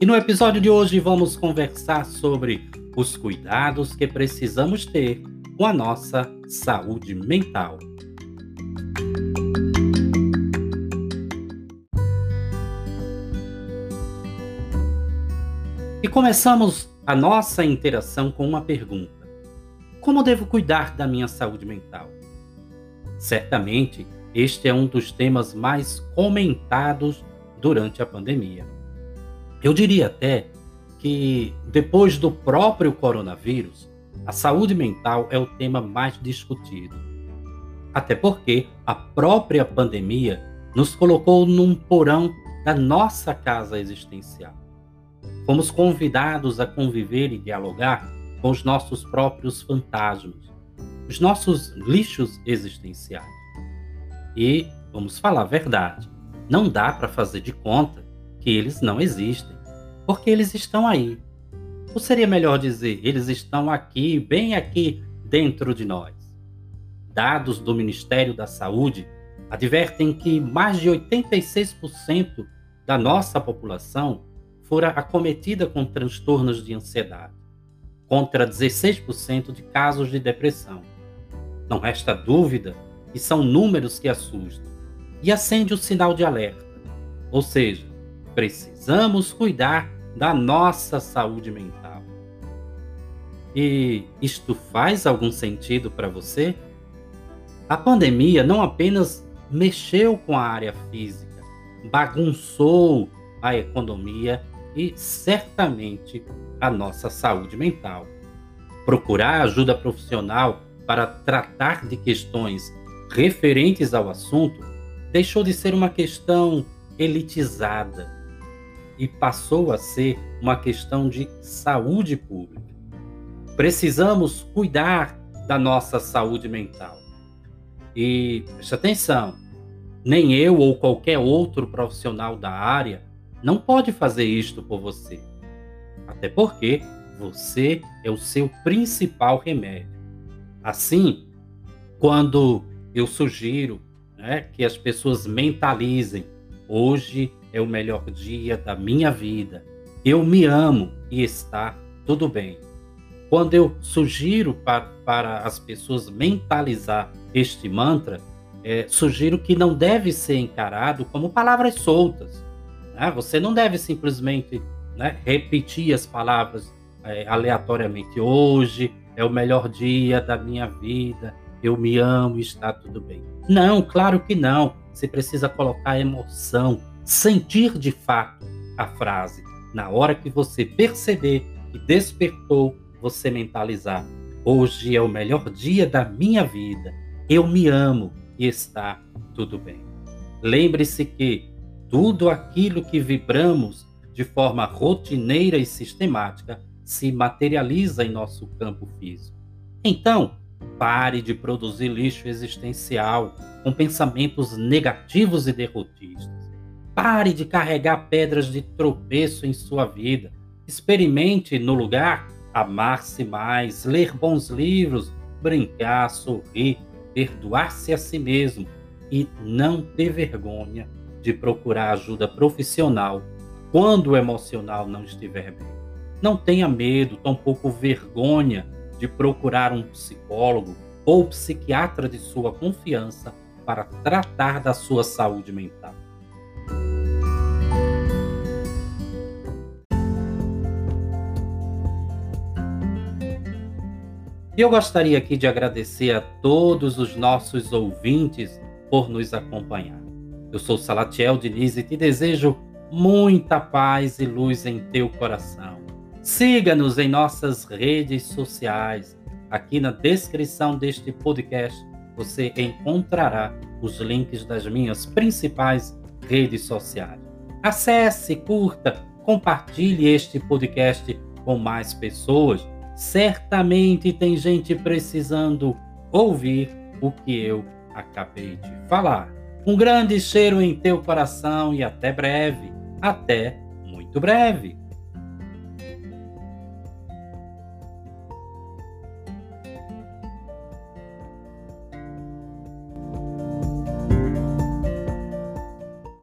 E no episódio de hoje vamos conversar sobre os cuidados que precisamos ter com a nossa saúde mental. E começamos a nossa interação com uma pergunta: Como devo cuidar da minha saúde mental? Certamente, este é um dos temas mais comentados durante a pandemia. Eu diria até que depois do próprio coronavírus, a saúde mental é o tema mais discutido. Até porque a própria pandemia nos colocou num porão da nossa casa existencial. Fomos convidados a conviver e dialogar com os nossos próprios fantasmas, os nossos lixos existenciais. E, vamos falar a verdade, não dá para fazer de conta eles não existem, porque eles estão aí. Ou seria melhor dizer, eles estão aqui, bem aqui dentro de nós. Dados do Ministério da Saúde advertem que mais de 86% da nossa população fora acometida com transtornos de ansiedade, contra 16% de casos de depressão. Não resta dúvida que são números que assustam e acende o sinal de alerta. Ou seja, precisamos cuidar da nossa saúde mental. E isto faz algum sentido para você? A pandemia não apenas mexeu com a área física, bagunçou a economia e certamente a nossa saúde mental. Procurar ajuda profissional para tratar de questões referentes ao assunto deixou de ser uma questão elitizada e passou a ser uma questão de saúde pública. Precisamos cuidar da nossa saúde mental. E preste atenção, nem eu ou qualquer outro profissional da área não pode fazer isto por você. Até porque você é o seu principal remédio. Assim, quando eu sugiro né, que as pessoas mentalizem, hoje é o melhor dia da minha vida. Eu me amo e está tudo bem. Quando eu sugiro para, para as pessoas mentalizar este mantra, é, sugiro que não deve ser encarado como palavras soltas. Né? Você não deve simplesmente né, repetir as palavras é, aleatoriamente. Hoje é o melhor dia da minha vida, eu me amo e está tudo bem. Não, claro que não. Você precisa colocar emoção, sentir de fato a frase. Na hora que você perceber que despertou, você mentalizar. Hoje é o melhor dia da minha vida. Eu me amo e está tudo bem. Lembre-se que tudo aquilo que vibramos de forma rotineira e sistemática se materializa em nosso campo físico. Então, pare de produzir lixo existencial com pensamentos negativos e derrotistas. Pare de carregar pedras de tropeço em sua vida. Experimente, no lugar, amar-se mais, ler bons livros, brincar, sorrir, perdoar-se a si mesmo e não ter vergonha de procurar ajuda profissional quando o emocional não estiver bem. Não tenha medo, tampouco vergonha de procurar um psicólogo ou psiquiatra de sua confiança para tratar da sua saúde mental. E eu gostaria aqui de agradecer a todos os nossos ouvintes por nos acompanhar. Eu sou Salatiel Diniz e te desejo muita paz e luz em teu coração. Siga-nos em nossas redes sociais. Aqui na descrição deste podcast você encontrará os links das minhas principais redes sociais. Acesse, curta, compartilhe este podcast com mais pessoas. Certamente tem gente precisando ouvir o que eu acabei de falar. Um grande cheiro em teu coração e até breve. Até muito breve.